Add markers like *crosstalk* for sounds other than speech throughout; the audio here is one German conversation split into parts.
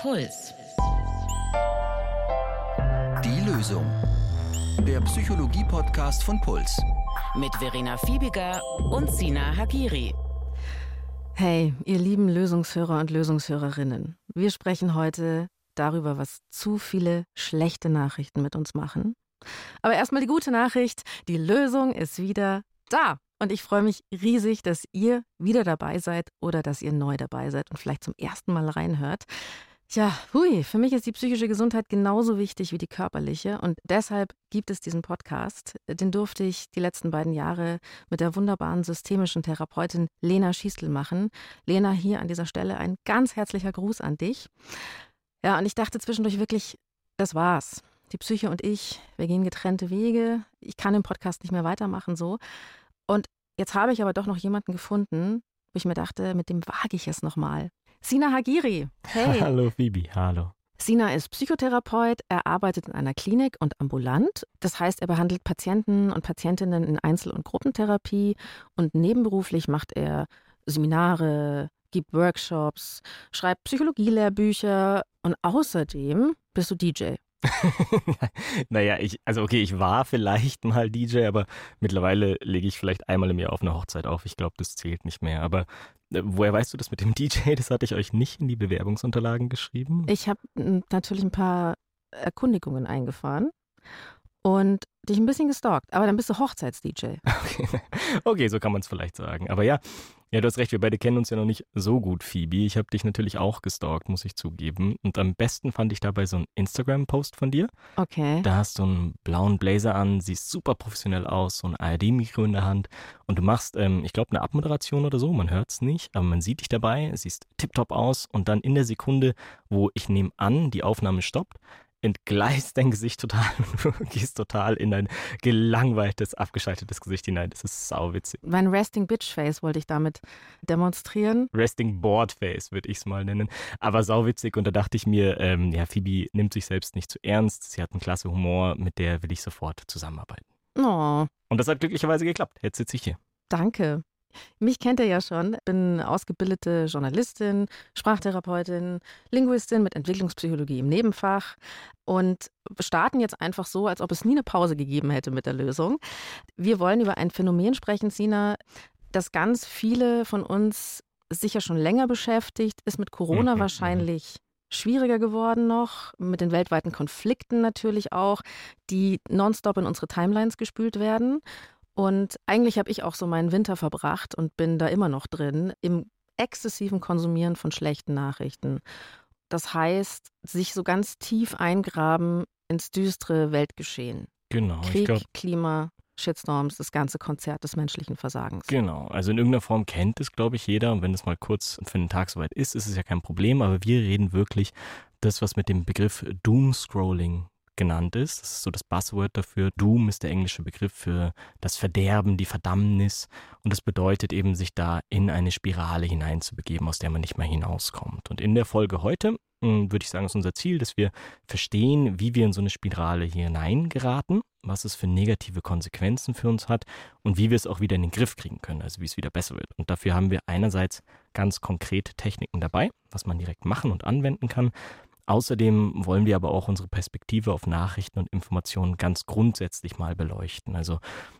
Puls. Die Lösung. Der Psychologie-Podcast von Puls. Mit Verena Fiebiger und Sina Hagiri. Hey, ihr lieben Lösungshörer und Lösungshörerinnen. Wir sprechen heute darüber, was zu viele schlechte Nachrichten mit uns machen. Aber erstmal die gute Nachricht, die Lösung ist wieder da. Und ich freue mich riesig, dass ihr wieder dabei seid oder dass ihr neu dabei seid und vielleicht zum ersten Mal reinhört. Tja, hui, für mich ist die psychische Gesundheit genauso wichtig wie die körperliche und deshalb gibt es diesen Podcast. Den durfte ich die letzten beiden Jahre mit der wunderbaren systemischen Therapeutin Lena Schiestel machen. Lena, hier an dieser Stelle ein ganz herzlicher Gruß an dich. Ja, und ich dachte zwischendurch wirklich, das war's. Die Psyche und ich, wir gehen getrennte Wege. Ich kann den Podcast nicht mehr weitermachen so. Und jetzt habe ich aber doch noch jemanden gefunden, wo ich mir dachte, mit dem wage ich es nochmal. Sina Hagiri. Hey. Hallo Phoebe, hallo. Sina ist Psychotherapeut, er arbeitet in einer Klinik und ambulant. Das heißt, er behandelt Patienten und Patientinnen in Einzel- und Gruppentherapie und nebenberuflich macht er Seminare, gibt Workshops, schreibt Psychologielehrbücher und außerdem bist du DJ. *laughs* naja, ich, also okay, ich war vielleicht mal DJ, aber mittlerweile lege ich vielleicht einmal im Jahr auf eine Hochzeit auf. Ich glaube, das zählt nicht mehr. Aber äh, woher weißt du das mit dem *laughs* DJ? Das hatte ich euch nicht in die Bewerbungsunterlagen geschrieben. Ich habe natürlich ein paar Erkundigungen eingefahren und dich ein bisschen gestalkt, aber dann bist du Hochzeits-DJ. Okay. *laughs* okay, so kann man es vielleicht sagen. Aber ja, ja, du hast recht, wir beide kennen uns ja noch nicht so gut, Phoebe. Ich habe dich natürlich auch gestalkt, muss ich zugeben. Und am besten fand ich dabei so einen Instagram-Post von dir. Okay. Da hast du einen blauen Blazer an, siehst super professionell aus, so ein ARD-Mikro in der Hand. Und du machst, ähm, ich glaube, eine Abmoderation oder so, man hört es nicht, aber man sieht dich dabei, siehst tiptop aus. Und dann in der Sekunde, wo ich nehme an, die Aufnahme stoppt, entgleist dein Gesicht total *laughs* und du gehst total in ein gelangweiltes, abgeschaltetes Gesicht hinein. Das ist sauwitzig. Mein Resting Bitch Face wollte ich damit demonstrieren. Resting Board Face würde ich es mal nennen. Aber sauwitzig und da dachte ich mir, ähm, ja, Phoebe nimmt sich selbst nicht zu ernst. Sie hat einen klasse Humor, mit der will ich sofort zusammenarbeiten. Oh. Und das hat glücklicherweise geklappt. Jetzt sitze ich hier. Danke. Mich kennt ihr ja schon. Ich bin ausgebildete Journalistin, Sprachtherapeutin, Linguistin mit Entwicklungspsychologie im Nebenfach und starten jetzt einfach so, als ob es nie eine Pause gegeben hätte mit der Lösung. Wir wollen über ein Phänomen sprechen, Sina, das ganz viele von uns sicher schon länger beschäftigt, ist mit Corona mhm, mhm. wahrscheinlich schwieriger geworden noch, mit den weltweiten Konflikten natürlich auch, die nonstop in unsere Timelines gespült werden. Und eigentlich habe ich auch so meinen Winter verbracht und bin da immer noch drin im exzessiven Konsumieren von schlechten Nachrichten. Das heißt, sich so ganz tief eingraben ins düstere Weltgeschehen. Genau. Krieg, glaub, Klima, Shitstorms, das ganze Konzert des menschlichen Versagens. Genau. Also in irgendeiner Form kennt es, glaube ich, jeder. Und wenn es mal kurz für einen Tag soweit ist, ist es ja kein Problem. Aber wir reden wirklich das, was mit dem Begriff Doomscrolling genannt ist. Das ist so das Buzzword dafür. Doom ist der englische Begriff für das Verderben, die Verdammnis. Und das bedeutet eben, sich da in eine Spirale hineinzubegeben, aus der man nicht mehr hinauskommt. Und in der Folge heute hm, würde ich sagen, ist unser Ziel, dass wir verstehen, wie wir in so eine Spirale hier hineingeraten, was es für negative Konsequenzen für uns hat und wie wir es auch wieder in den Griff kriegen können, also wie es wieder besser wird. Und dafür haben wir einerseits ganz konkrete Techniken dabei, was man direkt machen und anwenden kann. Außerdem wollen wir aber auch unsere Perspektive auf Nachrichten und Informationen ganz grundsätzlich mal beleuchten. Also,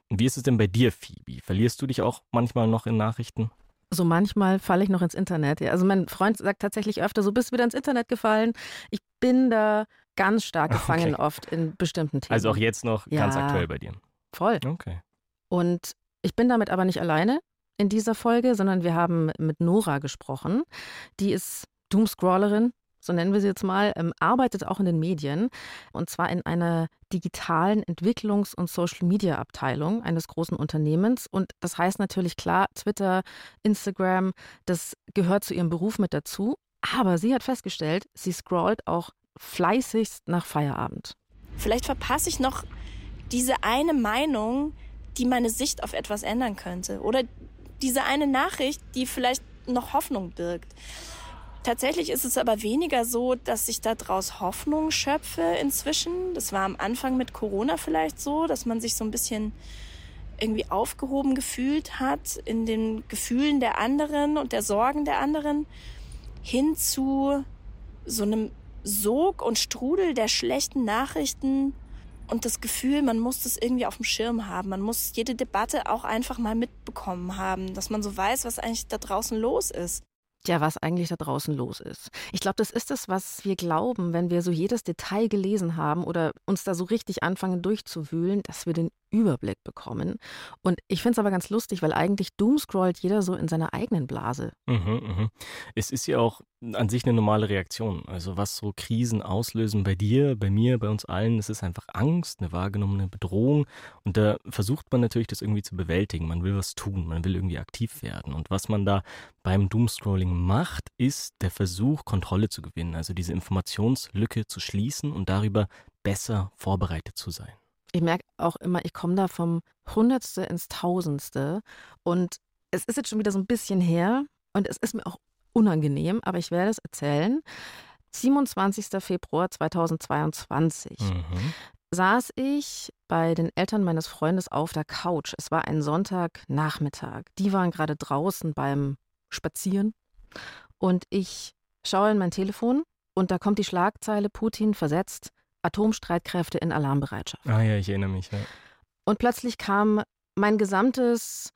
wie ist es denn bei dir, Phoebe? Verlierst du dich auch manchmal noch in Nachrichten? So manchmal falle ich noch ins Internet. Also mein Freund sagt tatsächlich öfter, so bist du wieder ins Internet gefallen. Ich bin da ganz stark *laughs* gefangen okay. oft in bestimmten Themen. Also auch jetzt noch ja, ganz aktuell bei dir. Voll. Okay. Und ich bin damit aber nicht alleine in dieser Folge, sondern wir haben mit Nora gesprochen. Die ist Doomscrollerin, so nennen wir sie jetzt mal, ähm, arbeitet auch in den Medien und zwar in einer digitalen Entwicklungs- und Social-Media-Abteilung eines großen Unternehmens. Und das heißt natürlich klar, Twitter, Instagram, das gehört zu ihrem Beruf mit dazu. Aber sie hat festgestellt, sie scrollt auch fleißigst nach Feierabend. Vielleicht verpasse ich noch diese eine Meinung, die meine Sicht auf etwas ändern könnte. Oder diese eine Nachricht, die vielleicht noch Hoffnung birgt. Tatsächlich ist es aber weniger so, dass ich daraus Hoffnung schöpfe inzwischen. Das war am Anfang mit Corona vielleicht so, dass man sich so ein bisschen irgendwie aufgehoben gefühlt hat in den Gefühlen der anderen und der Sorgen der anderen hin zu so einem Sog und Strudel der schlechten Nachrichten und das Gefühl, man muss das irgendwie auf dem Schirm haben. Man muss jede Debatte auch einfach mal mitbekommen haben, dass man so weiß, was eigentlich da draußen los ist. Ja, was eigentlich da draußen los ist. Ich glaube, das ist es, was wir glauben, wenn wir so jedes Detail gelesen haben oder uns da so richtig anfangen durchzuwühlen, dass wir den Überblick bekommen. Und ich finde es aber ganz lustig, weil eigentlich doomscrollt jeder so in seiner eigenen Blase. Mhm, mhm. Es ist ja auch an sich eine normale Reaktion. Also was so Krisen auslösen bei dir, bei mir, bei uns allen, das ist einfach Angst, eine wahrgenommene Bedrohung. Und da versucht man natürlich, das irgendwie zu bewältigen. Man will was tun, man will irgendwie aktiv werden. Und was man da beim Doomscrolling macht, ist der Versuch, Kontrolle zu gewinnen. Also diese Informationslücke zu schließen und darüber besser vorbereitet zu sein ich merke auch immer, ich komme da vom Hundertste ins Tausendste. Und es ist jetzt schon wieder so ein bisschen her und es ist mir auch unangenehm, aber ich werde es erzählen. 27. Februar 2022 mhm. saß ich bei den Eltern meines Freundes auf der Couch. Es war ein Sonntagnachmittag. Die waren gerade draußen beim Spazieren und ich schaue in mein Telefon und da kommt die Schlagzeile Putin versetzt Atomstreitkräfte in Alarmbereitschaft. Ah ja, ich erinnere mich. Ja. Und plötzlich kam mein gesamtes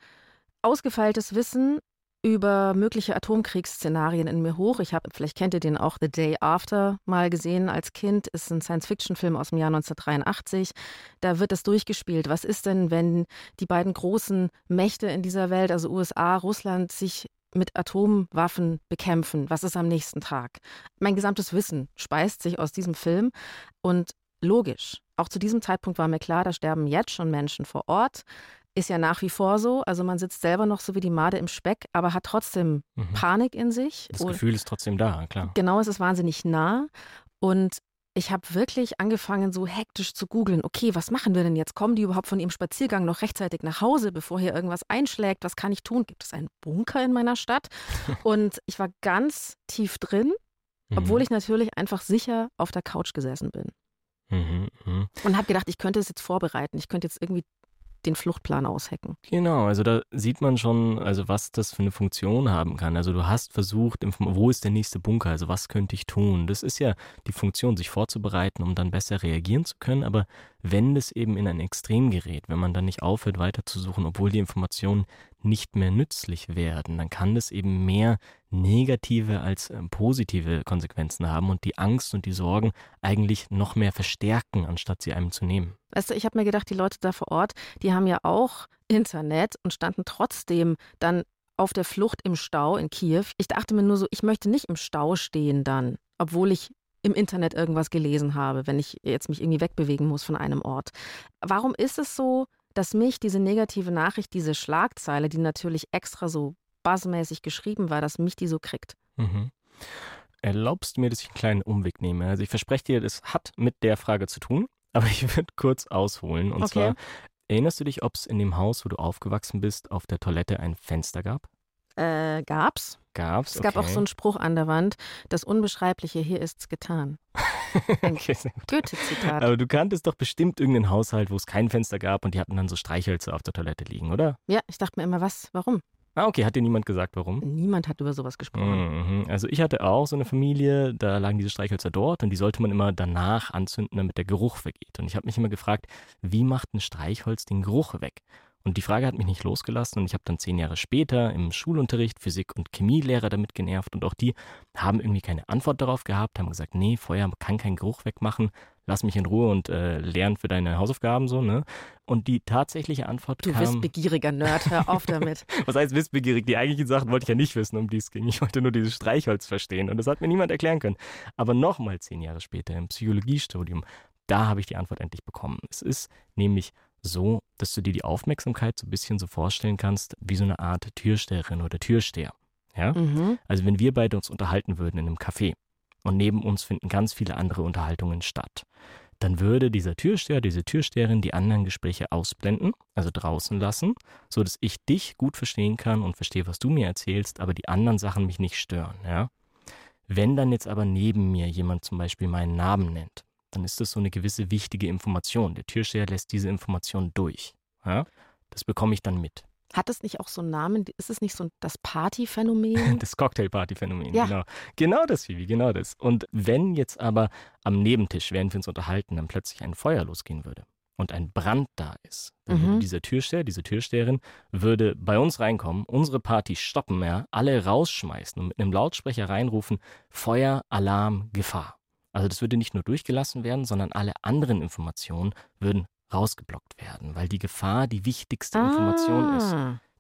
ausgefeiltes Wissen über mögliche Atomkriegsszenarien in mir hoch. Ich habe, vielleicht kennt ihr den auch, The Day After mal gesehen als Kind. Ist ein Science-Fiction-Film aus dem Jahr 1983. Da wird das durchgespielt. Was ist denn, wenn die beiden großen Mächte in dieser Welt, also USA, Russland, sich mit Atomwaffen bekämpfen? Was ist am nächsten Tag? Mein gesamtes Wissen speist sich aus diesem Film und logisch. Auch zu diesem Zeitpunkt war mir klar, da sterben jetzt schon Menschen vor Ort. Ist ja nach wie vor so. Also man sitzt selber noch so wie die Made im Speck, aber hat trotzdem mhm. Panik in sich. Das Gefühl ist trotzdem da, klar. Genau, es ist wahnsinnig nah. Und ich habe wirklich angefangen, so hektisch zu googeln. Okay, was machen wir denn jetzt? Kommen die überhaupt von ihrem Spaziergang noch rechtzeitig nach Hause, bevor hier irgendwas einschlägt? Was kann ich tun? Gibt es einen Bunker in meiner Stadt? *laughs* Und ich war ganz tief drin, mhm. obwohl ich natürlich einfach sicher auf der Couch gesessen bin. Mhm, mh. Und habe gedacht, ich könnte es jetzt vorbereiten. Ich könnte jetzt irgendwie den Fluchtplan aushacken. Genau, also da sieht man schon, also was das für eine Funktion haben kann. Also du hast versucht, wo ist der nächste Bunker, also was könnte ich tun? Das ist ja die Funktion, sich vorzubereiten, um dann besser reagieren zu können. Aber wenn das eben in ein Extrem gerät, wenn man dann nicht aufhört weiterzusuchen, obwohl die Informationen nicht mehr nützlich werden, dann kann das eben mehr negative als äh, positive Konsequenzen haben und die Angst und die Sorgen eigentlich noch mehr verstärken, anstatt sie einem zu nehmen. Weißt du, ich habe mir gedacht, die Leute da vor Ort, die haben ja auch Internet und standen trotzdem dann auf der Flucht im Stau in Kiew. Ich dachte mir nur so, ich möchte nicht im Stau stehen dann, obwohl ich im Internet irgendwas gelesen habe, wenn ich jetzt mich irgendwie wegbewegen muss von einem Ort. Warum ist es so, dass mich diese negative Nachricht, diese Schlagzeile, die natürlich extra so buzzmäßig geschrieben war, dass mich die so kriegt? Mhm. Erlaubst mir, dass ich einen kleinen Umweg nehme? Also ich verspreche dir, das hat mit der Frage zu tun, *laughs* aber ich würde kurz ausholen. Und okay. zwar, erinnerst du dich, ob es in dem Haus, wo du aufgewachsen bist, auf der Toilette ein Fenster gab? Äh, gab's. Gab's? Es gab okay. auch so einen Spruch an der Wand, das Unbeschreibliche, hier ist's getan. *laughs* *laughs* okay, Goethe-Zitat. Aber du kanntest doch bestimmt irgendeinen Haushalt, wo es kein Fenster gab und die hatten dann so Streichhölzer auf der Toilette liegen, oder? Ja, ich dachte mir immer, was, warum? Ah, okay, hat dir niemand gesagt, warum? Niemand hat über sowas gesprochen. Mhm. Also ich hatte auch so eine Familie, da lagen diese Streichhölzer dort und die sollte man immer danach anzünden, damit der Geruch weggeht. Und ich habe mich immer gefragt, wie macht ein Streichholz den Geruch weg? Und die Frage hat mich nicht losgelassen und ich habe dann zehn Jahre später im Schulunterricht Physik- und Chemielehrer damit genervt und auch die haben irgendwie keine Antwort darauf gehabt, haben gesagt, nee, Feuer kann keinen Geruch wegmachen, lass mich in Ruhe und äh, lern für deine Hausaufgaben so, ne? Und die tatsächliche Antwort du kam... Du wissbegieriger Nerd, hör auf damit. *laughs* Was heißt wissbegierig? Die eigentlichen Sachen wollte ich ja nicht wissen, um die es ging. Ich wollte nur dieses Streichholz verstehen und das hat mir niemand erklären können. Aber nochmal zehn Jahre später im Psychologiestudium, da habe ich die Antwort endlich bekommen. Es ist nämlich so, dass du dir die Aufmerksamkeit so ein bisschen so vorstellen kannst, wie so eine Art Türsteherin oder Türsteher. Ja? Mhm. Also wenn wir beide uns unterhalten würden in einem Café und neben uns finden ganz viele andere Unterhaltungen statt, dann würde dieser Türsteher, diese Türsteherin die anderen Gespräche ausblenden, also draußen lassen, so dass ich dich gut verstehen kann und verstehe, was du mir erzählst, aber die anderen Sachen mich nicht stören. Ja? Wenn dann jetzt aber neben mir jemand zum Beispiel meinen Namen nennt, dann ist das so eine gewisse wichtige Information. Der Türsteher lässt diese Information durch. Ja? Das bekomme ich dann mit. Hat es nicht auch so einen Namen? Ist es nicht so das Partyphänomen? *laughs* Das Cocktail-Party-Phänomen, Ja. genau. Genau das, Vivi, genau das. Und wenn jetzt aber am Nebentisch, während wir uns unterhalten, dann plötzlich ein Feuer losgehen würde und ein Brand da ist, dann Mhm. würde dieser Türsteher, diese Türsteherin, würde bei uns reinkommen, unsere Party stoppen, ja, alle rausschmeißen und mit einem Lautsprecher reinrufen, Feuer, Alarm, Gefahr. Also das würde nicht nur durchgelassen werden, sondern alle anderen Informationen würden rausgeblockt werden, weil die Gefahr die wichtigste Information ist.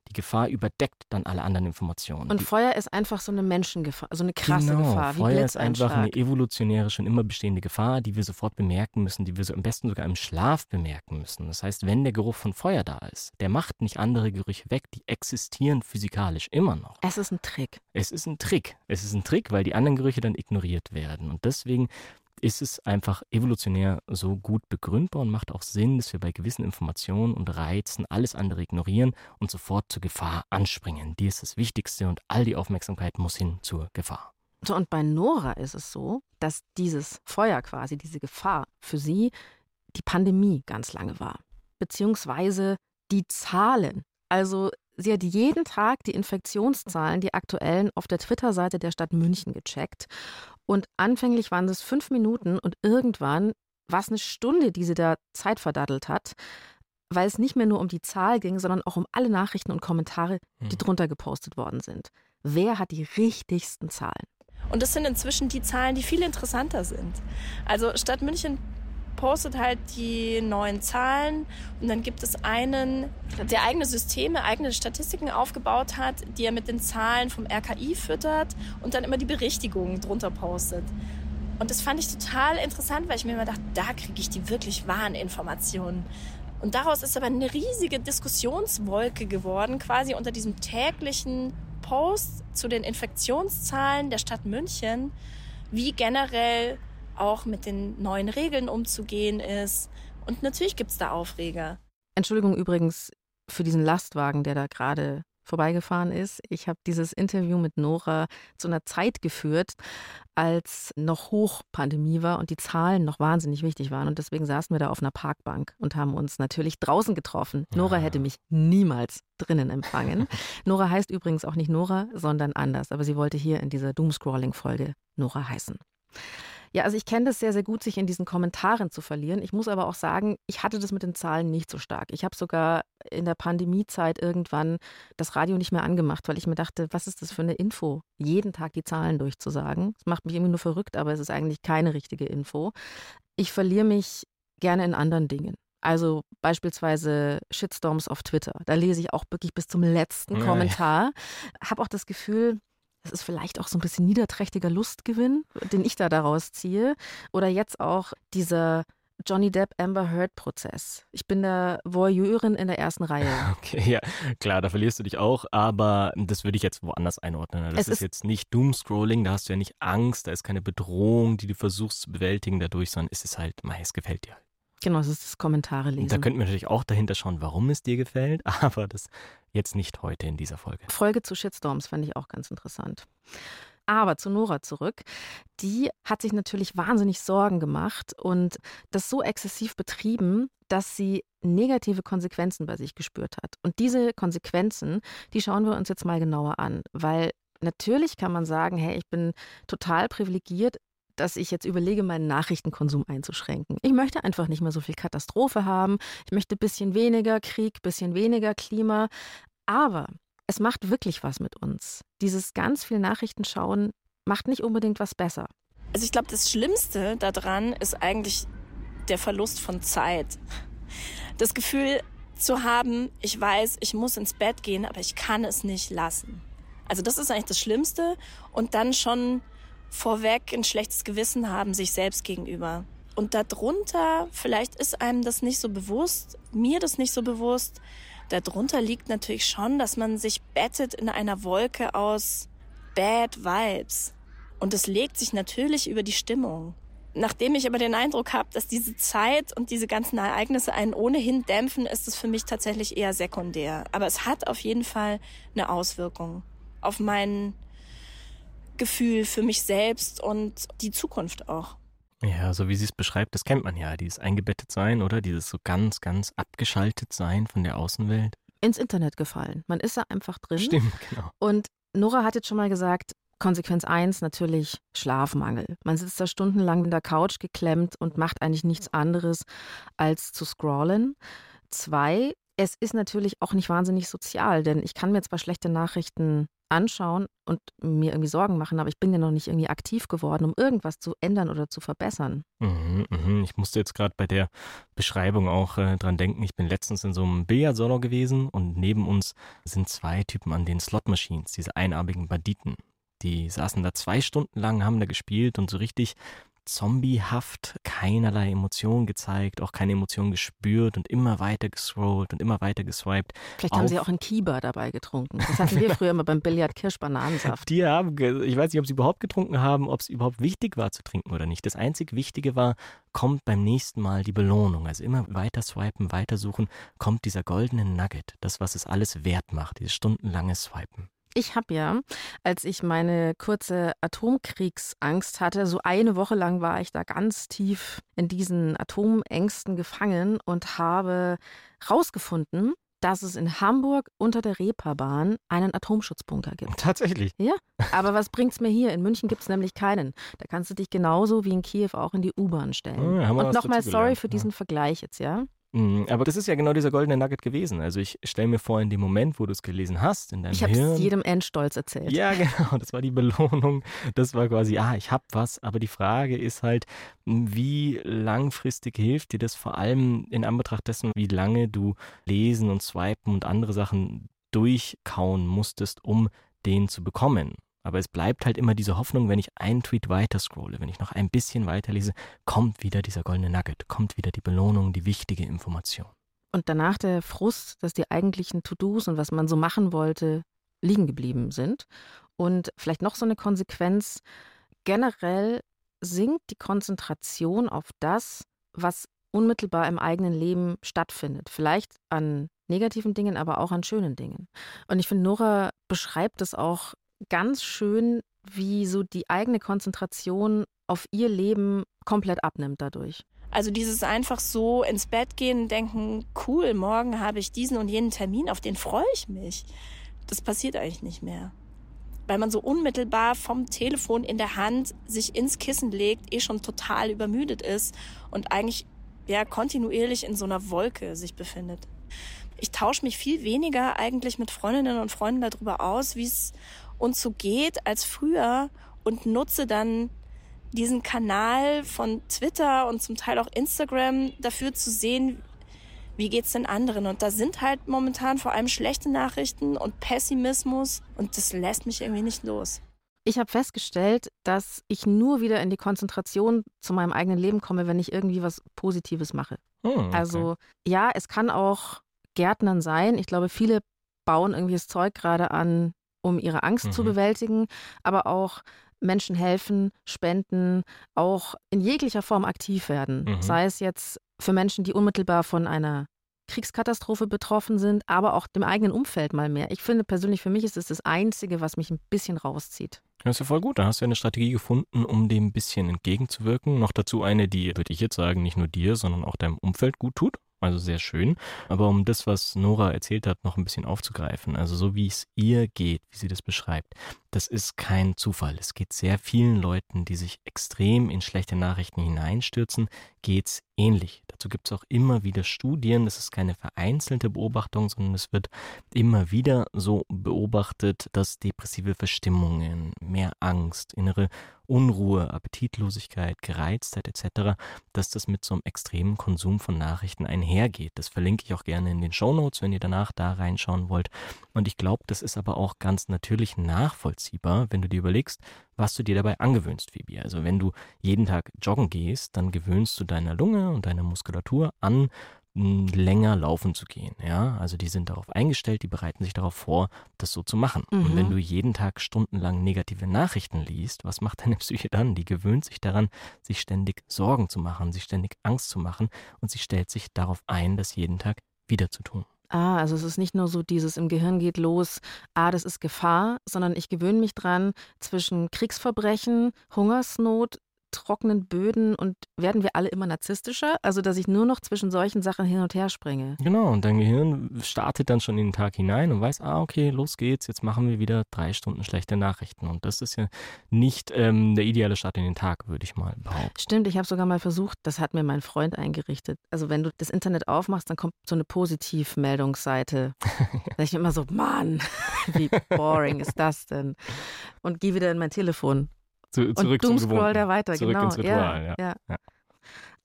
Die Gefahr überdeckt dann alle anderen Informationen. Und Feuer ist einfach so eine Menschengefahr, so eine krasse genau, Gefahr, wie Feuer ist einfach eine evolutionäre, schon immer bestehende Gefahr, die wir sofort bemerken müssen, die wir so am besten sogar im Schlaf bemerken müssen. Das heißt, wenn der Geruch von Feuer da ist, der macht nicht andere Gerüche weg, die existieren physikalisch immer noch. Es ist ein Trick. Es ist ein Trick. Es ist ein Trick, weil die anderen Gerüche dann ignoriert werden. Und deswegen ist es einfach evolutionär so gut begründbar und macht auch Sinn, dass wir bei gewissen Informationen und Reizen alles andere ignorieren und sofort zur Gefahr anspringen. Die ist das Wichtigste und all die Aufmerksamkeit muss hin zur Gefahr. So, und bei Nora ist es so, dass dieses Feuer quasi, diese Gefahr für sie die Pandemie ganz lange war. Beziehungsweise die Zahlen. Also sie hat jeden Tag die Infektionszahlen, die aktuellen, auf der Twitter-Seite der Stadt München gecheckt. Und anfänglich waren es fünf Minuten und irgendwann war es eine Stunde, die sie da Zeit verdaddelt hat, weil es nicht mehr nur um die Zahl ging, sondern auch um alle Nachrichten und Kommentare, die Hm. drunter gepostet worden sind. Wer hat die richtigsten Zahlen? Und das sind inzwischen die Zahlen, die viel interessanter sind. Also Stadt München postet halt die neuen Zahlen und dann gibt es einen, der eigene Systeme, eigene Statistiken aufgebaut hat, die er mit den Zahlen vom RKI füttert und dann immer die Berichtigungen drunter postet. Und das fand ich total interessant, weil ich mir immer dachte, da kriege ich die wirklich wahren Informationen. Und daraus ist aber eine riesige Diskussionswolke geworden, quasi unter diesem täglichen Post zu den Infektionszahlen der Stadt München, wie generell auch mit den neuen Regeln umzugehen ist. Und natürlich gibt es da Aufreger. Entschuldigung übrigens für diesen Lastwagen, der da gerade vorbeigefahren ist. Ich habe dieses Interview mit Nora zu einer Zeit geführt, als noch Hochpandemie war und die Zahlen noch wahnsinnig wichtig waren. Und deswegen saßen wir da auf einer Parkbank und haben uns natürlich draußen getroffen. Nora hätte mich niemals drinnen empfangen. *laughs* Nora heißt übrigens auch nicht Nora, sondern anders. Aber sie wollte hier in dieser Doomscrolling-Folge Nora heißen. Ja, also ich kenne das sehr, sehr gut, sich in diesen Kommentaren zu verlieren. Ich muss aber auch sagen, ich hatte das mit den Zahlen nicht so stark. Ich habe sogar in der Pandemiezeit irgendwann das Radio nicht mehr angemacht, weil ich mir dachte, was ist das für eine Info, jeden Tag die Zahlen durchzusagen? Das macht mich irgendwie nur verrückt, aber es ist eigentlich keine richtige Info. Ich verliere mich gerne in anderen Dingen. Also beispielsweise Shitstorms auf Twitter. Da lese ich auch wirklich bis zum letzten. Kommentar. Habe auch das Gefühl, es ist vielleicht auch so ein bisschen niederträchtiger Lustgewinn, den ich da daraus ziehe. Oder jetzt auch dieser Johnny Depp Amber Heard Prozess. Ich bin da Voyeurin in der ersten Reihe. *laughs* Okay, ja, klar, da verlierst du dich auch, aber das würde ich jetzt woanders einordnen. Das Es ist, ist- jetzt nicht Doomscrolling, da hast du ja nicht Angst, da ist keine Bedrohung, die du versuchst zu bewältigen dadurch, sondern es ist halt, mei, es gefällt dir. Genau, das ist das Kommentare Und da lesen. könnten wir natürlich auch dahinter schauen, warum es dir gefällt, *laughs* aber das jetzt nicht heute in dieser Folge. Folge zu Shitstorms fand ich auch ganz interessant. Aber zu Nora zurück. Die hat sich natürlich wahnsinnig Sorgen gemacht und das so exzessiv betrieben, dass sie negative Konsequenzen bei sich gespürt hat. Und diese Konsequenzen, die schauen wir uns jetzt mal genauer an, weil natürlich kann man sagen, hey, ich bin total privilegiert, dass ich jetzt überlege, meinen Nachrichtenkonsum einzuschränken. Ich möchte einfach nicht mehr so viel Katastrophe haben. Ich möchte ein bisschen weniger Krieg, bisschen weniger Klima. Aber es macht wirklich was mit uns. Dieses ganz viel Nachrichten schauen macht nicht unbedingt was besser. Also ich glaube, das Schlimmste daran ist eigentlich der Verlust von Zeit. Das Gefühl zu haben, ich weiß, ich muss ins Bett gehen, aber ich kann es nicht lassen. Also das ist eigentlich das Schlimmste. Und dann schon vorweg ein schlechtes Gewissen haben sich selbst gegenüber. Und darunter, vielleicht ist einem das nicht so bewusst, mir das nicht so bewusst, darunter liegt natürlich schon, dass man sich bettet in einer Wolke aus Bad Vibes. Und es legt sich natürlich über die Stimmung. Nachdem ich aber den Eindruck habe, dass diese Zeit und diese ganzen Ereignisse einen ohnehin dämpfen, ist es für mich tatsächlich eher sekundär. Aber es hat auf jeden Fall eine Auswirkung auf mein Gefühl für mich selbst und die Zukunft auch. Ja, so wie sie es beschreibt, das kennt man ja, dieses eingebettet sein, oder? Dieses so ganz, ganz abgeschaltet sein von der Außenwelt. ins Internet gefallen. Man ist da einfach drin. Stimmt, genau. Und Nora hat jetzt schon mal gesagt, Konsequenz 1 natürlich Schlafmangel. Man sitzt da stundenlang in der Couch geklemmt und macht eigentlich nichts anderes als zu scrollen. Zwei, es ist natürlich auch nicht wahnsinnig sozial, denn ich kann mir zwar schlechte Nachrichten anschauen und mir irgendwie Sorgen machen, aber ich bin ja noch nicht irgendwie aktiv geworden, um irgendwas zu ändern oder zu verbessern. Mhm, mhm. Ich musste jetzt gerade bei der Beschreibung auch äh, dran denken. Ich bin letztens in so einem Billardsalon gewesen und neben uns sind zwei Typen an den Slot-Machines, diese einarmigen Banditen. Die saßen da zwei Stunden lang, haben da gespielt und so richtig zombiehaft, keinerlei Emotionen gezeigt, auch keine Emotionen gespürt und immer weiter gescrollt und immer weiter geswiped. Vielleicht haben sie auch einen Kieber dabei getrunken. Das hatten wir früher immer beim Billard Kirschbananensaft. Die haben, ich weiß nicht, ob sie überhaupt getrunken haben, ob es überhaupt wichtig war zu trinken oder nicht. Das einzig Wichtige war, kommt beim nächsten Mal die Belohnung. Also immer weiter swipen, weiter suchen, kommt dieser goldene Nugget, das, was es alles wert macht, dieses stundenlange Swipen. Ich habe ja, als ich meine kurze Atomkriegsangst hatte, so eine Woche lang war ich da ganz tief in diesen Atomängsten gefangen und habe herausgefunden, dass es in Hamburg unter der Reeperbahn einen Atomschutzbunker gibt. Tatsächlich. Ja, aber was bringt's mir hier? In München gibt es nämlich keinen. Da kannst du dich genauso wie in Kiew auch in die U-Bahn stellen. Ja, und nochmal sorry für diesen ja. Vergleich jetzt, ja? Mhm, aber das ist ja genau dieser goldene Nugget gewesen. Also ich stelle mir vor, in dem Moment, wo du es gelesen hast, in deinem ich Hirn. Ich habe es jedem Endstolz erzählt. Ja, *laughs* genau. Das war die Belohnung. Das war quasi, ah, ich habe was. Aber die Frage ist halt, wie langfristig hilft dir das vor allem in Anbetracht dessen, wie lange du lesen und swipen und andere Sachen durchkauen musstest, um den zu bekommen. Aber es bleibt halt immer diese Hoffnung, wenn ich einen Tweet weiter scrolle, wenn ich noch ein bisschen weiterlese, kommt wieder dieser goldene Nugget, kommt wieder die Belohnung, die wichtige Information. Und danach der Frust, dass die eigentlichen To-Dos und was man so machen wollte, liegen geblieben sind. Und vielleicht noch so eine Konsequenz, generell sinkt die Konzentration auf das, was unmittelbar im eigenen Leben stattfindet. Vielleicht an negativen Dingen, aber auch an schönen Dingen. Und ich finde, Nora beschreibt es auch ganz schön, wie so die eigene Konzentration auf ihr Leben komplett abnimmt dadurch. Also dieses einfach so ins Bett gehen denken, cool, morgen habe ich diesen und jenen Termin, auf den freue ich mich. Das passiert eigentlich nicht mehr. Weil man so unmittelbar vom Telefon in der Hand sich ins Kissen legt, eh schon total übermüdet ist und eigentlich ja kontinuierlich in so einer Wolke sich befindet. Ich tausche mich viel weniger eigentlich mit Freundinnen und Freunden darüber aus, wie es uns so geht als früher und nutze dann diesen Kanal von Twitter und zum Teil auch Instagram dafür zu sehen, wie geht's den anderen? Und da sind halt momentan vor allem schlechte Nachrichten und Pessimismus und das lässt mich irgendwie nicht los. Ich habe festgestellt, dass ich nur wieder in die Konzentration zu meinem eigenen Leben komme, wenn ich irgendwie was Positives mache. Oh, okay. Also ja, es kann auch Gärtnern sein. Ich glaube, viele bauen irgendwie das Zeug gerade an um ihre Angst mhm. zu bewältigen, aber auch Menschen helfen, spenden, auch in jeglicher Form aktiv werden. Mhm. Sei es jetzt für Menschen, die unmittelbar von einer Kriegskatastrophe betroffen sind, aber auch dem eigenen Umfeld mal mehr. Ich finde persönlich, für mich ist es das Einzige, was mich ein bisschen rauszieht. Das ist ja voll gut. Da hast du ja eine Strategie gefunden, um dem ein bisschen entgegenzuwirken. Noch dazu eine, die, würde ich jetzt sagen, nicht nur dir, sondern auch deinem Umfeld gut tut also sehr schön. Aber um das, was Nora erzählt hat, noch ein bisschen aufzugreifen, also so wie es ihr geht, wie sie das beschreibt, das ist kein Zufall. Es geht sehr vielen Leuten, die sich extrem in schlechte Nachrichten hineinstürzen, geht es ähnlich. Dazu gibt es auch immer wieder Studien. Das ist keine vereinzelte Beobachtung, sondern es wird immer wieder so beobachtet, dass depressive Verstimmungen, mehr Angst, innere Unruhe, Appetitlosigkeit, Gereiztheit etc., dass das mit so einem extremen Konsum von Nachrichten einhergeht. Das verlinke ich auch gerne in den Show Notes, wenn ihr danach da reinschauen wollt. Und ich glaube, das ist aber auch ganz natürlich nachvollziehbar, wenn du dir überlegst, was du dir dabei angewöhnst, Phoebe. Also wenn du jeden Tag joggen gehst, dann gewöhnst du deiner Lunge und deiner Muskulatur an, länger laufen zu gehen. Ja, also die sind darauf eingestellt, die bereiten sich darauf vor, das so zu machen. Mhm. Und wenn du jeden Tag stundenlang negative Nachrichten liest, was macht deine *laughs* Psyche dann? Die gewöhnt sich daran, sich ständig Sorgen zu machen, sich ständig Angst zu machen und sie stellt sich darauf ein, das jeden Tag wieder zu tun. Ah, also es ist nicht nur so dieses im Gehirn geht los, ah, das ist Gefahr, sondern ich gewöhne mich dran zwischen Kriegsverbrechen, Hungersnot, trockenen Böden und werden wir alle immer narzisstischer? Also, dass ich nur noch zwischen solchen Sachen hin und her springe. Genau, und dein Gehirn startet dann schon in den Tag hinein und weiß, ah, okay, los geht's, jetzt machen wir wieder drei Stunden schlechte Nachrichten. Und das ist ja nicht ähm, der ideale Start in den Tag, würde ich mal behaupten. Stimmt, ich habe sogar mal versucht, das hat mir mein Freund eingerichtet. Also, wenn du das Internet aufmachst, dann kommt so eine Positivmeldungsseite. *laughs* da ich immer so, Mann, *laughs* wie boring ist das denn? Und gehe wieder in mein Telefon. Zu, zurück und zum scroll der weiter, zurück genau. ins Ritual, ja. ja. Ja.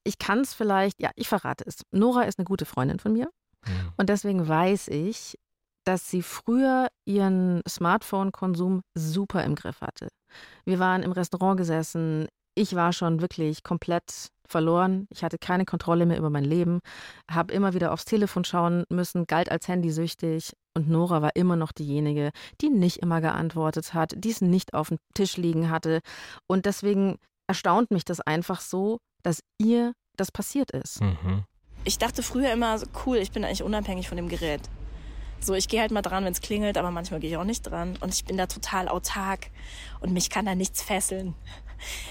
Ich kann es vielleicht, ja, ich verrate es. Nora ist eine gute Freundin von mir Mhm. und deswegen weiß ich, dass sie früher ihren Smartphone-Konsum super im Griff hatte. Wir waren im Restaurant gesessen, ich war schon wirklich komplett verloren. Ich hatte keine Kontrolle mehr über mein Leben, habe immer wieder aufs Telefon schauen müssen, galt als handysüchtig. Und Nora war immer noch diejenige, die nicht immer geantwortet hat, die es nicht auf dem Tisch liegen hatte. Und deswegen erstaunt mich das einfach so, dass ihr das passiert ist. Mhm. Ich dachte früher immer, so, cool, ich bin eigentlich unabhängig von dem Gerät. So, ich gehe halt mal dran, wenn es klingelt, aber manchmal gehe ich auch nicht dran. Und ich bin da total autark und mich kann da nichts fesseln.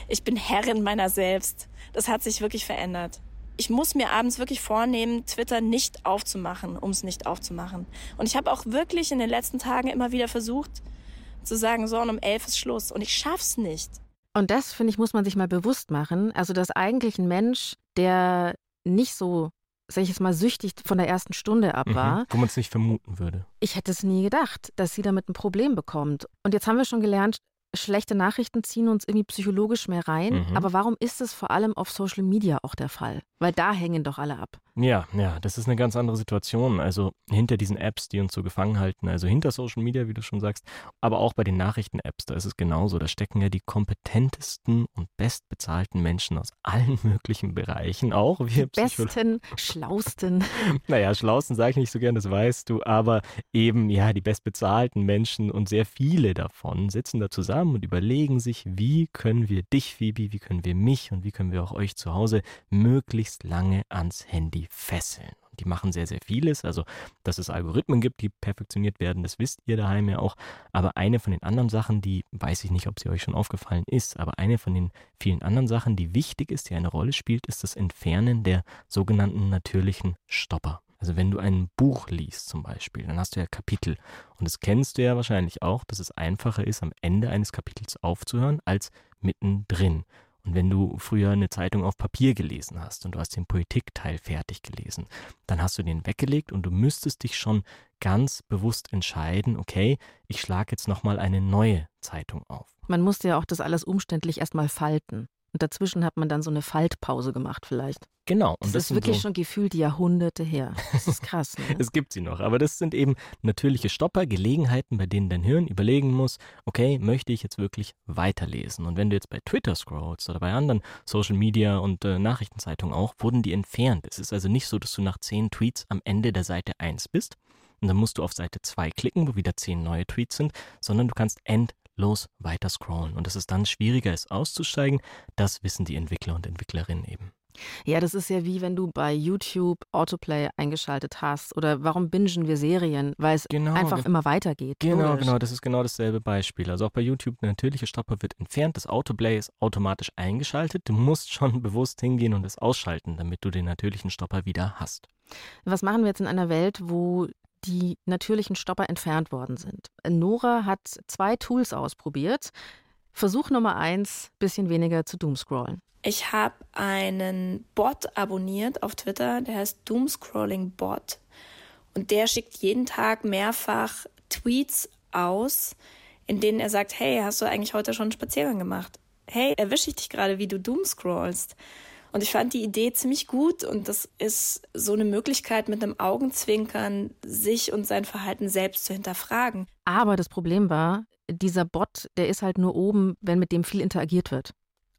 Ich bin Herrin meiner selbst. Das hat sich wirklich verändert. Ich muss mir abends wirklich vornehmen, Twitter nicht aufzumachen, um es nicht aufzumachen. Und ich habe auch wirklich in den letzten Tagen immer wieder versucht zu sagen, so, und um elf ist Schluss. Und ich schaff's nicht. Und das, finde ich, muss man sich mal bewusst machen. Also, dass eigentlich ein Mensch, der nicht so, sag ich jetzt mal, süchtig von der ersten Stunde ab war, Mhm. Wo man es nicht vermuten würde. ich hätte es nie gedacht, dass sie damit ein Problem bekommt. Und jetzt haben wir schon gelernt, schlechte Nachrichten ziehen uns irgendwie psychologisch mehr rein. Mhm. Aber warum ist es vor allem auf Social Media auch der Fall? Weil da hängen doch alle ab. Ja, ja, das ist eine ganz andere Situation. Also hinter diesen Apps, die uns so gefangen halten, also hinter Social Media, wie du schon sagst, aber auch bei den Nachrichten-Apps, da ist es genauso. Da stecken ja die kompetentesten und bestbezahlten Menschen aus allen *laughs* möglichen Bereichen, auch wir Psychologen. Besten, schlausten. *laughs* Naja, Schlausten sage ich nicht so gern, das weißt du, aber eben, ja, die bestbezahlten Menschen und sehr viele davon sitzen da zusammen und überlegen sich, wie können wir dich, Phoebe, wie können wir mich und wie können wir auch euch zu Hause möglichst lange ans Handy fesseln. Und die machen sehr, sehr vieles. Also, dass es Algorithmen gibt, die perfektioniert werden, das wisst ihr daheim ja auch. Aber eine von den anderen Sachen, die weiß ich nicht, ob sie euch schon aufgefallen ist, aber eine von den vielen anderen Sachen, die wichtig ist, die eine Rolle spielt, ist das Entfernen der sogenannten natürlichen Stopper. Also wenn du ein Buch liest zum Beispiel, dann hast du ja Kapitel. Und das kennst du ja wahrscheinlich auch, dass es einfacher ist, am Ende eines Kapitels aufzuhören, als mittendrin. Und wenn du früher eine Zeitung auf Papier gelesen hast und du hast den Politikteil fertig gelesen, dann hast du den weggelegt und du müsstest dich schon ganz bewusst entscheiden, okay, ich schlage jetzt nochmal eine neue Zeitung auf. Man musste ja auch das alles umständlich erstmal falten. Und dazwischen hat man dann so eine Faltpause gemacht vielleicht. Genau. Und das, das ist wirklich so, schon gefühlt Jahrhunderte her. Das ist krass. *laughs* Ne? Es gibt sie noch, aber das sind eben natürliche Stopper, Gelegenheiten, bei denen dein Hirn überlegen muss, okay, möchte ich jetzt wirklich weiterlesen? Und wenn du jetzt bei Twitter scrollst oder bei anderen Social Media und äh, Nachrichtenzeitungen auch, wurden die entfernt. Es ist also nicht so, dass du nach zehn Tweets am Ende der Seite 1 bist und dann musst du auf Seite 2 klicken, wo wieder zehn neue Tweets sind, sondern du kannst endlos weiter scrollen. Und dass es dann schwieriger ist auszusteigen, das wissen die Entwickler und Entwicklerinnen eben. Ja, das ist ja wie wenn du bei YouTube Autoplay eingeschaltet hast. Oder warum bingen wir Serien? Weil es Genau, einfach immer weitergeht. Genau, Logisch. genau, das ist genau dasselbe Beispiel. Also auch bei YouTube, der natürliche Stopper wird entfernt, das Autoplay ist automatisch eingeschaltet. Du musst schon *laughs* bewusst hingehen und es ausschalten, damit du den natürlichen Stopper wieder hast. Was machen wir jetzt in einer Welt, wo die natürlichen Stopper entfernt worden sind? Nora hat zwei Tools ausprobiert. Versuch Nummer eins, bisschen weniger zu doomscrollen. Ich habe einen Bot abonniert auf Twitter, der heißt Doomscrolling Bot. Und der schickt jeden Tag mehrfach Tweets aus, in denen er sagt, hey, hast du eigentlich heute schon einen Spaziergang gemacht? Hey, erwische ich dich gerade, wie du doomscrollst? Und ich fand die Idee ziemlich gut und das ist so eine Möglichkeit, mit einem Augenzwinkern sich und sein Verhalten selbst zu hinterfragen. Aber das Problem war, dieser Bot, der ist halt nur oben, wenn mit dem viel interagiert wird.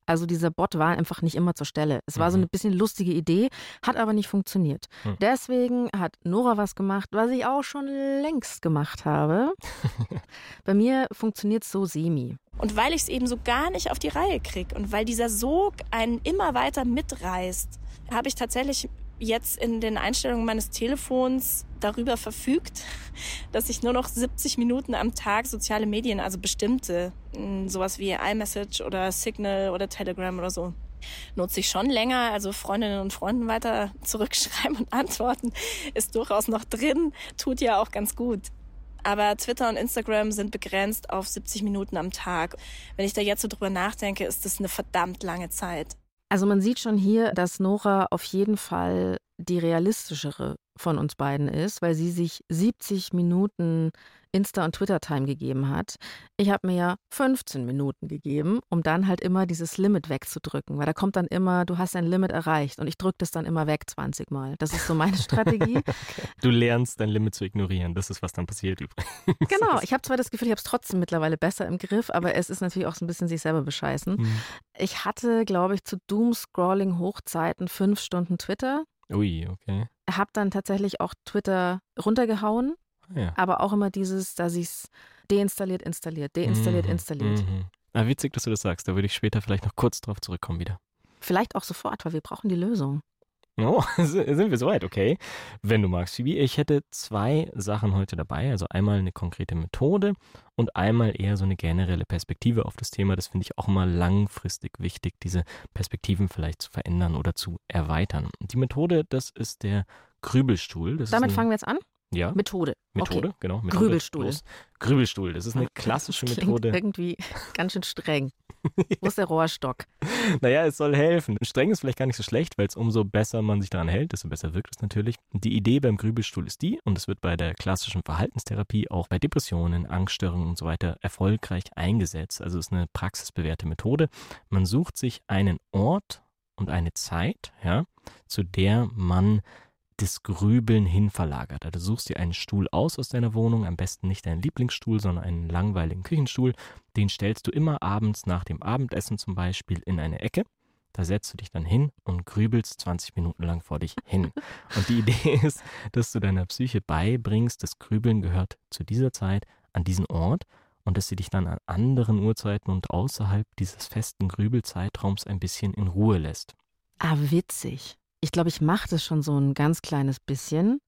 Also dieser Bot war einfach nicht immer zur Stelle. Es war so Mhm. eine bisschen lustige Idee, hat aber nicht funktioniert. Hm. Deswegen hat Nora was gemacht, was ich auch schon längst gemacht habe. *laughs* Bei mir funktioniert es so semi. Und weil ich es eben so gar nicht auf die Reihe kriege und weil dieser Sog einen immer weiter mitreißt, habe ich tatsächlich jetzt in den Einstellungen meines Telefons darüber verfügt, *laughs* dass ich nur noch 70 Minuten am Tag soziale Medien, also bestimmte, sowas wie iMessage oder Signal oder Telegram oder so, nutze ich schon länger. Also Freundinnen und Freunden weiter *laughs* zurückschreiben und antworten ist durchaus noch drin, tut ja auch ganz gut. Aber Twitter und Instagram sind begrenzt auf 70 Minuten am Tag. Wenn ich da jetzt so drüber nachdenke, ist das eine verdammt lange Zeit. Also man sieht schon hier, dass Nora auf jeden Fall die realistischere von uns beiden ist, weil sie sich 70 Minuten Insta- und Twitter-Time gegeben hat. Ich habe mir ja 15 Minuten gegeben, um dann halt immer dieses Limit wegzudrücken, weil da kommt dann immer, du hast ein Limit erreicht und ich drücke das dann immer weg 20 Mal. Das ist so meine *laughs* Strategie. okay. Du lernst dein Limit zu ignorieren, das ist, was dann passiert übrigens. Genau, ich habe zwar das Gefühl, ich habe es trotzdem mittlerweile besser im Griff, aber es ist natürlich auch so ein bisschen sich selber bescheißen. Mhm. Ich hatte, glaube ich, zu Doom-Scrolling-Hochzeiten fünf Stunden Twitter. Ui, okay. Hab dann tatsächlich auch Twitter runtergehauen, ja. aber auch immer dieses, dass ich es deinstalliert, installiert, deinstalliert, mhm. installiert. Mhm. Na, witzig, dass du das sagst. Da würde ich später vielleicht noch kurz drauf zurückkommen wieder. Vielleicht auch sofort, weil wir brauchen die Lösung. *laughs* Oh, sind wir soweit, okay. Wenn du magst, Phoebe. Ich hätte zwei Sachen heute dabei. Also einmal eine konkrete Methode und einmal eher so eine generelle Perspektive auf das Thema. Das finde ich auch immer langfristig wichtig, diese Perspektiven vielleicht zu verändern oder zu erweitern. Die Methode, das ist der Grübelstuhl. Das Damit ein, fangen wir jetzt an? Ja. Methode. Methode, okay. genau. Methode. Grübelstuhl. Los. Grübelstuhl, das ist eine klassische Klingt Methode. Irgendwie *laughs* ganz schön streng. Wo ist der Rohrstock? *laughs* Naja, es soll helfen. Streng ist vielleicht gar nicht so schlecht, weil es umso besser man sich daran hält, desto besser wirkt es natürlich. Die Idee beim Grübelstuhl ist die, und es wird bei der klassischen Verhaltenstherapie auch bei Depressionen, Angststörungen und so weiter erfolgreich eingesetzt. Also es ist eine praxisbewährte Methode. Man sucht sich einen Ort und eine Zeit, ja, zu der man das Grübeln hin verlagert. Also du suchst dir einen Stuhl aus aus deiner Wohnung, am besten nicht deinen Lieblingsstuhl, sondern einen langweiligen Küchenstuhl. Den stellst du immer abends nach dem Abendessen zum Beispiel in eine Ecke. Da setzt du dich dann hin und grübelst 20 Minuten lang vor dich hin. Und die Idee *laughs* ist, dass du deiner Psyche beibringst, das Grübeln gehört zu dieser Zeit an diesen Ort und dass sie dich dann an anderen Uhrzeiten und außerhalb dieses festen Grübelzeitraums ein bisschen in Ruhe lässt. Ah, witzig. Ich glaube, ich mache das schon so ein ganz kleines bisschen.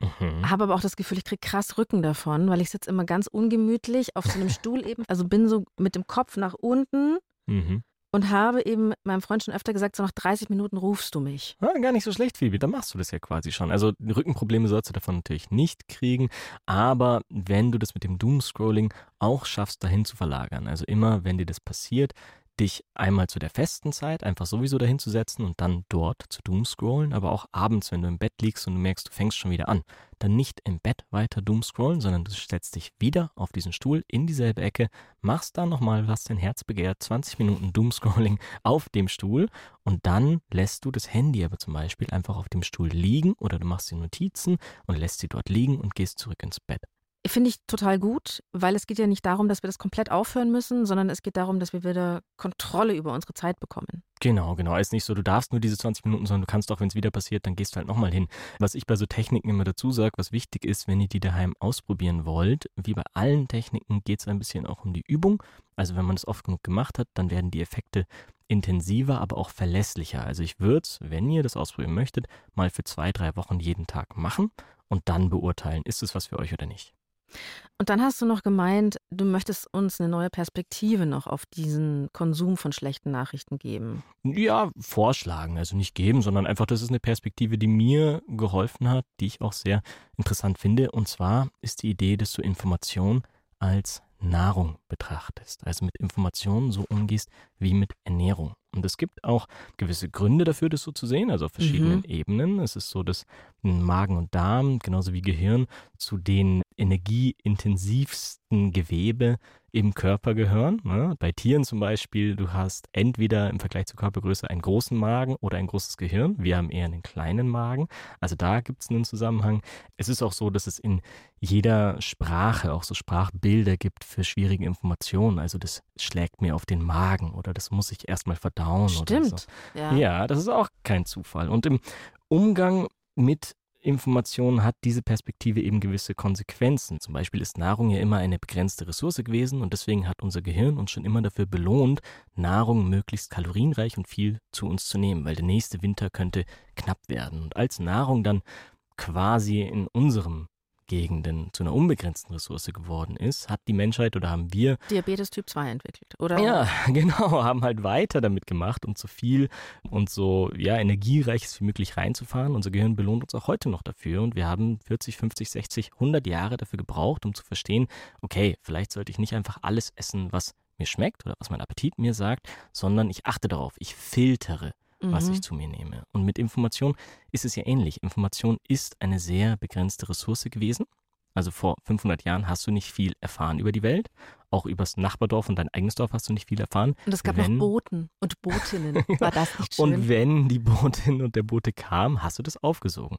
Mhm. Habe aber auch das Gefühl, ich kriege krass Rücken davon, weil ich sitze immer ganz ungemütlich auf so einem *laughs* Stuhl eben. Also bin so mit dem Kopf nach unten mhm. und habe eben meinem Freund schon öfter gesagt, so nach 30 Minuten rufst du mich. Ja, gar nicht so schlecht, Phoebe. Dann machst du das ja quasi schon. Also Rückenprobleme sollst du davon natürlich nicht kriegen. Aber wenn du das mit dem Doomscrolling auch schaffst, dahin zu verlagern, also immer, wenn dir das passiert, dich einmal zu der festen Zeit einfach sowieso dahin zu setzen und dann dort zu doomscrollen, aber auch abends, wenn du im Bett liegst und du merkst, du fängst schon wieder an, dann nicht im Bett weiter doomscrollen, sondern du setzt dich wieder auf diesen Stuhl in dieselbe Ecke, machst da nochmal, was dein Herz begehrt, 20 Minuten doomscrolling auf dem Stuhl und dann lässt du das Handy aber zum Beispiel einfach auf dem Stuhl liegen oder du machst die Notizen und lässt sie dort liegen und gehst zurück ins Bett. Finde ich total gut, weil es geht ja nicht darum, dass wir das komplett aufhören müssen, sondern es geht darum, dass wir wieder Kontrolle über unsere Zeit bekommen. Genau, genau. Es ist nicht so, du darfst nur diese 20 Minuten, sondern du kannst auch, wenn es wieder passiert, dann gehst du halt nochmal hin. Was ich bei so Techniken immer dazu sage, was wichtig ist, wenn ihr die daheim ausprobieren wollt, wie bei allen Techniken geht es ein bisschen auch um die Übung. Also wenn man es oft genug gemacht hat, dann werden die Effekte intensiver, aber auch verlässlicher. Also ich würde es, wenn ihr das ausprobieren möchtet, mal für zwei, drei Wochen jeden Tag machen und dann beurteilen, ist es was für euch oder nicht. Und dann hast du noch gemeint, du möchtest uns eine neue Perspektive noch auf diesen Konsum von schlechten Nachrichten geben. Ja, vorschlagen, also nicht geben, sondern einfach, das ist eine Perspektive, die mir geholfen hat, die ich auch sehr interessant finde. Und zwar ist die Idee, dass du Information als Nahrung betrachtest, also mit Informationen so umgehst wie mit Ernährung. Und es gibt auch gewisse Gründe dafür, das so zu sehen, also auf verschiedenen mhm. Ebenen. Es ist so, dass Magen und Darm, genauso wie Gehirn, zu den energieintensivsten Gewebe im Körper gehören. Ne? Bei Tieren zum Beispiel, du hast entweder im Vergleich zur Körpergröße einen großen Magen oder ein großes Gehirn. Wir haben eher einen kleinen Magen. Also da gibt es einen Zusammenhang. Es ist auch so, dass es in jeder Sprache auch so Sprachbilder gibt für schwierige Informationen. Also das schlägt mir auf den Magen oder das muss ich erstmal verdauen. Stimmt. Oder so. ja. ja, das ist auch kein Zufall. Und im Umgang mit Information hat diese Perspektive eben gewisse Konsequenzen. Zum Beispiel ist Nahrung ja immer eine begrenzte Ressource gewesen und deswegen hat unser Gehirn uns schon immer dafür belohnt, Nahrung möglichst kalorienreich und viel zu uns zu nehmen, weil der nächste Winter könnte knapp werden. Und als Nahrung dann quasi in unserem Gegenden zu einer unbegrenzten Ressource geworden ist, hat die Menschheit oder haben wir Diabetes Typ 2 entwickelt, oder? Ja, *laughs* genau, haben halt weiter damit gemacht, um so viel und so ja, energiereiches wie möglich reinzufahren. Unser Gehirn belohnt uns auch heute noch dafür und wir haben 40, 50, 60, 100 Jahre dafür gebraucht, um zu verstehen, okay, vielleicht sollte ich nicht einfach alles essen, was mir schmeckt oder was mein Appetit mir sagt, sondern ich achte darauf, ich filtere was ich Mhm. zu mir nehme. Und mit Information ist es ja ähnlich. Information ist eine sehr begrenzte Ressource gewesen. Also vor 500 Jahren hast du nicht viel erfahren über die Welt. Auch übers Nachbardorf und dein eigenes Dorf hast du nicht viel erfahren. Und es gab Wenn- noch Boten und Botinnen. *laughs* War das nicht schön? Und wenn die Botin und der Bote kam, hast du das aufgesogen.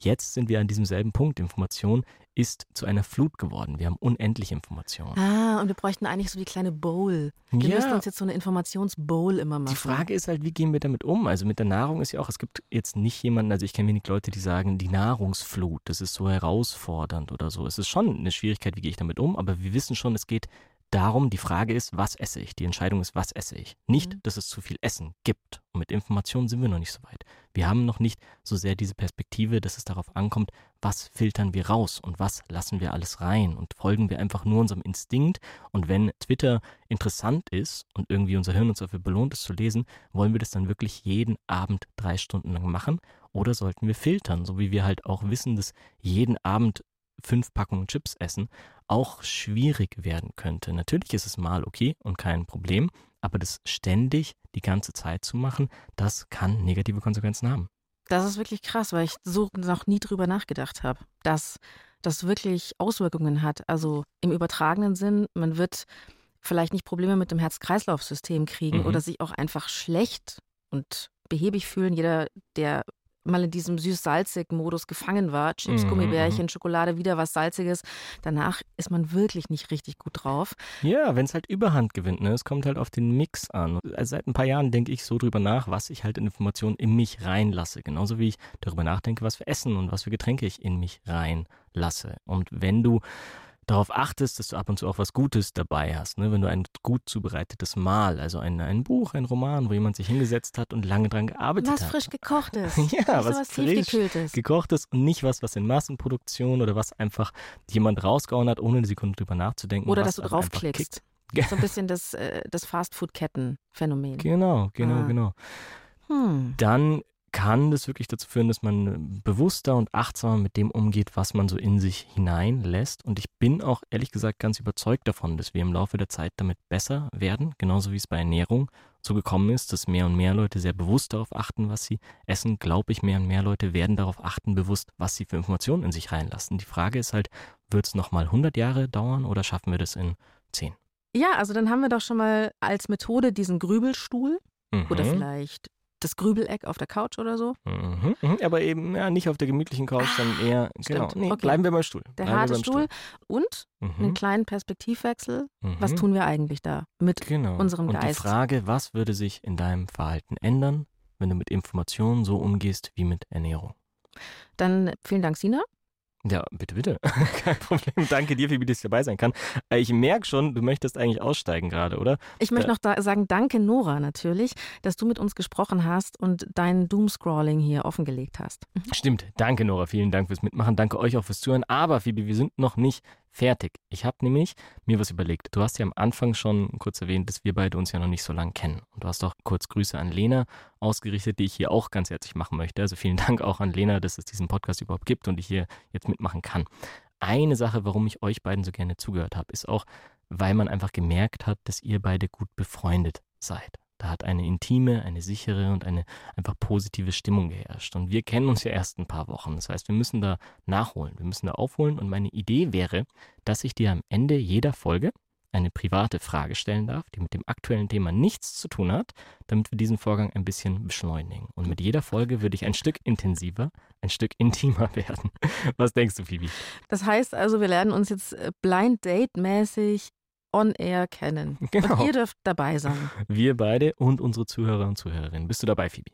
Jetzt sind wir an diesem selben Punkt. Information ist zu einer Flut geworden. Wir haben unendliche Informationen. ah, und wir bräuchten eigentlich so die kleine Bowl. Wir müssen Ja. uns jetzt so eine Informationsbowl immer machen. Die Frage ist halt, wie gehen wir damit um? Also mit der Nahrung ist ja auch, es gibt jetzt nicht jemanden, also ich kenne wenig Leute, die sagen, die Nahrungsflut, das ist so herausfordernd oder so. Es ist schon eine Schwierigkeit, wie gehe ich damit um, aber wir wissen schon, es geht darum, die Frage ist, was esse ich? Die Entscheidung ist, was esse ich? Nicht, Mhm. dass es zu viel Essen gibt. Und mit Informationen sind wir noch nicht so weit. Wir haben noch nicht so sehr diese Perspektive, dass es darauf ankommt, was filtern wir raus und was lassen wir alles rein und folgen wir einfach nur unserem Instinkt. Und wenn Twitter interessant ist und irgendwie unser Hirn uns dafür belohnt, es zu lesen, wollen wir das dann wirklich jeden Abend drei Stunden lang machen? Oder sollten wir filtern, so wie wir halt auch wissen, dass jeden Abend fünf Packungen Chips essen auch schwierig werden könnte. Natürlich ist es mal okay und kein Problem, aber das ständig die ganze Zeit zu machen, das kann negative Konsequenzen haben. Das ist wirklich krass, weil ich so noch nie drüber nachgedacht habe, dass das wirklich Auswirkungen hat. Also im übertragenen Sinn, man wird vielleicht nicht Probleme mit dem Herz-Kreislauf-System kriegen Mhm. oder sich auch einfach schlecht und behäbig fühlen. Jeder, der mal in diesem süß-salzig-Modus gefangen war, Chips, Mhm, Gummibärchen, Schokolade, wieder was Salziges, danach ist man wirklich nicht richtig gut drauf. Ja, wenn es halt Überhand gewinnt, ne? Es kommt halt auf den Mix an. Also seit ein paar Jahren denke ich so drüber nach, was ich halt in Informationen in mich reinlasse. Genauso wie ich darüber nachdenke, was für Essen und was für Getränke ich in mich reinlasse. Und wenn du darauf achtest, dass du ab und zu auch was Gutes dabei hast, ne? wenn du ein gut zubereitetes Mahl, also ein, ein Buch, ein Roman, wo jemand sich hingesetzt hat und lange dran gearbeitet Was hat. frisch gekochtes. *laughs* Ja, nicht was was frisch tiefgekühltes. gekochtes und nicht was, was in Massenproduktion oder was einfach jemand rausgehauen hat, ohne eine Sekunde drüber nachzudenken. Oder was dass du also draufklickst. So *laughs* ein bisschen das, äh, das Fastfood-Ketten-Phänomen. Genau, genau, Ah. genau. Hm. Dann kann das wirklich dazu führen, dass man bewusster und achtsamer mit dem umgeht, was man so in sich hineinlässt. Und ich bin auch ehrlich gesagt ganz überzeugt davon, dass wir im Laufe der Zeit damit besser werden, genauso wie es bei Ernährung so gekommen ist, dass mehr und mehr Leute sehr bewusst darauf achten, was sie essen. Glaube ich, mehr und mehr Leute werden darauf achten, bewusst, was sie für Informationen in sich reinlassen. Die Frage ist halt, wird es nochmal 100 Jahre dauern oder schaffen wir das in 10? Ja, also dann haben wir doch schon mal als Methode diesen Grübelstuhl Mhm. oder vielleicht das Grübeleck auf der Couch oder so. Mhm, mhm, aber eben ja, nicht auf der gemütlichen Couch, sondern eher, genau, nee, Okay. bleiben wir beim Stuhl. Der harte beim Stuhl und Mhm, einen kleinen Perspektivwechsel. Was mhm. tun wir eigentlich da mit? genau. unserem Und die Geist? Frage, was würde sich in deinem Verhalten ändern, wenn du mit Informationen so umgehst wie mit Ernährung? Dann vielen Dank, Sina. Ja, bitte, bitte. *laughs* Kein Problem. Danke dir, Phoebe, dass ich dabei sein kann. Äh, Ich merke schon, du möchtest eigentlich aussteigen gerade, oder? Ich möchte Ja. noch da sagen, danke Nora natürlich, dass du mit uns gesprochen hast und dein Doomscrolling hier offengelegt hast. Stimmt. Danke, Nora. Vielen Dank fürs Mitmachen. Danke euch auch fürs Zuhören. Aber, Phoebe, wir sind noch nicht fertig. Ich habe nämlich mir was überlegt. Du hast ja am Anfang schon kurz erwähnt, dass wir beide uns ja noch nicht so lange kennen. Und du hast auch kurz Grüße an Lena ausgerichtet, die ich hier auch ganz herzlich machen möchte. Also vielen *laughs* Dank auch an Lena, dass es diesen Podcast überhaupt gibt und ich hier jetzt mitmachen kann. Eine Sache, warum ich euch beiden so gerne zugehört habe, ist auch, weil man einfach gemerkt hat, dass ihr beide gut befreundet seid. Da hat eine intime, eine sichere und eine einfach positive Stimmung geherrscht. Und wir kennen uns ja erst ein paar Wochen. Das heißt, wir müssen da nachholen, wir müssen da aufholen. Und meine Idee wäre, dass ich dir am Ende jeder Folge eine private Frage stellen darf, die mit dem aktuellen Thema nichts zu tun hat, damit wir diesen Vorgang ein bisschen beschleunigen. Und mit jeder Folge würde ich ein Stück intensiver, ein Stück intimer *laughs* werden. Was denkst du, Phoebe? Das heißt also, wir lernen uns jetzt blind date-mäßig on air kennen. *laughs* Genau. Und ihr dürft dabei sein. Wir beide und unsere Zuhörer und Zuhörerinnen. Bist du dabei, Phoebe?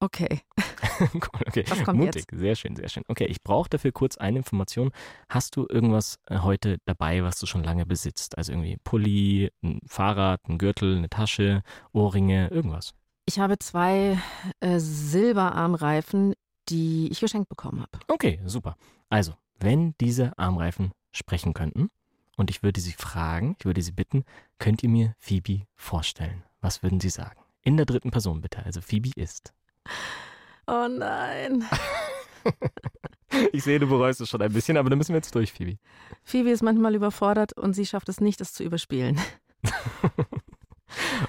Okay. *laughs* *laughs* cool, okay. Was kommt Mutig, jetzt? sehr schön, sehr schön. Okay, ich brauche dafür kurz eine Information. Hast du irgendwas äh, heute dabei, was du schon lange besitzt? Also irgendwie Pulli, ein Fahrrad, ein Gürtel, eine Tasche, Ohrringe, irgendwas? Ich habe zwei äh, Silberarmreifen, die ich geschenkt bekommen habe. Okay, super. Also, wenn diese Armreifen sprechen könnten und ich würde sie fragen, ich würde sie bitten, könnt ihr mir Phoebe vorstellen? Was würden sie sagen? In der dritten Person bitte. Also Phoebe ist. Oh nein. *laughs* Ich sehe, du bereust es schon ein bisschen, aber dann müssen wir jetzt durch, Phoebe. Phoebe ist manchmal überfordert und sie schafft es nicht, es zu überspielen. *laughs*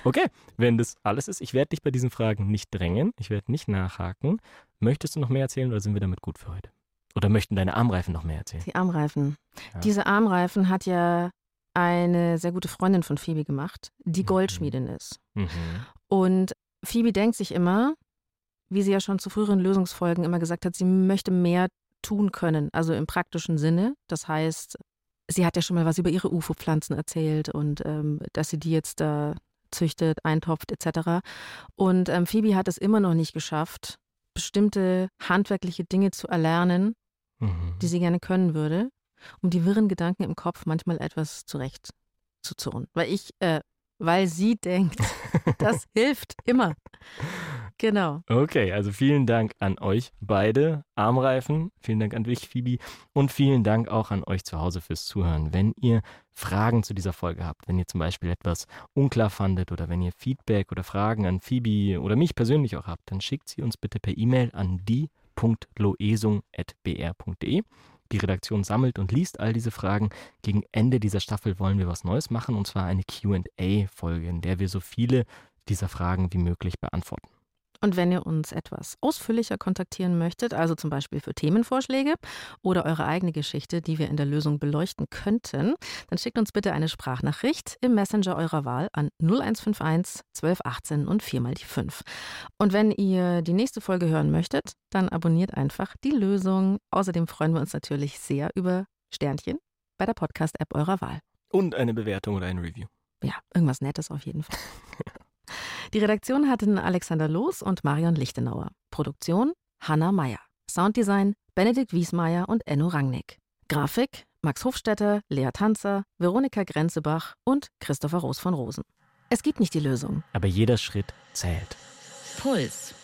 Okay, wenn das alles ist, ich werde dich bei diesen Fragen nicht drängen, ich werde nicht nachhaken. Möchtest du noch mehr erzählen oder sind wir damit gut für heute? Oder möchten deine Armreifen noch mehr erzählen? Die Armreifen. Ja. Diese Armreifen hat ja eine sehr gute Freundin von Phoebe gemacht, die Mhm. Goldschmiedin ist. Mhm. Und Phoebe denkt sich immer, wie sie ja schon zu früheren Lösungsfolgen immer gesagt hat, sie möchte mehr tun können, also im praktischen Sinne. Das heißt, sie hat ja schon mal was über ihre UFO-Pflanzen erzählt und ähm, dass sie die jetzt da züchtet, eintopft etc. Und ähm, Phoebe hat es immer noch nicht geschafft, bestimmte handwerkliche Dinge zu erlernen, Mhm. die sie gerne können würde, um die wirren Gedanken im Kopf manchmal etwas zurecht zu zurren. Weil ich, äh, weil sie denkt, *laughs* das hilft immer. Genau. Okay, also vielen Dank an euch beide, Armreifen. Vielen Dank an dich, Phoebe. Und vielen Dank auch an euch zu Hause fürs Zuhören. Wenn ihr Fragen zu dieser Folge habt, wenn ihr zum Beispiel etwas unklar fandet oder wenn ihr Feedback oder Fragen an Phoebe oder mich persönlich auch habt, dann schickt sie uns bitte per E-Mail an die.loesung.br.de. Die Redaktion sammelt und liest all diese Fragen. Gegen Ende dieser Staffel wollen wir was Neues machen und zwar eine QA-Folge, in der wir so viele dieser Fragen wie möglich beantworten. Und wenn ihr uns etwas ausführlicher kontaktieren möchtet, also zum Beispiel für Themenvorschläge oder eure eigene Geschichte, die wir in der Lösung beleuchten könnten, dann schickt uns bitte eine Sprachnachricht im Messenger eurer Wahl an 0151 1218 und 4 mal die 5. Und wenn ihr die nächste Folge hören möchtet, dann abonniert einfach die Lösung. Außerdem freuen wir uns natürlich sehr über Sternchen bei der Podcast-App eurer Wahl. Und eine Bewertung oder ein Review. Ja, irgendwas Nettes auf jeden Fall. *laughs* Die Redaktion hatten Alexander Loos und Marion Lichtenauer. Produktion Hanna Meyer. Sounddesign Benedikt Wiesmeier und Enno Rangnick. Grafik Max Hofstetter, Lea Tanzer, Veronika Grenzebach und Christopher Roos von Rosen. Es gibt nicht die Lösung. Aber jeder Schritt zählt. Puls.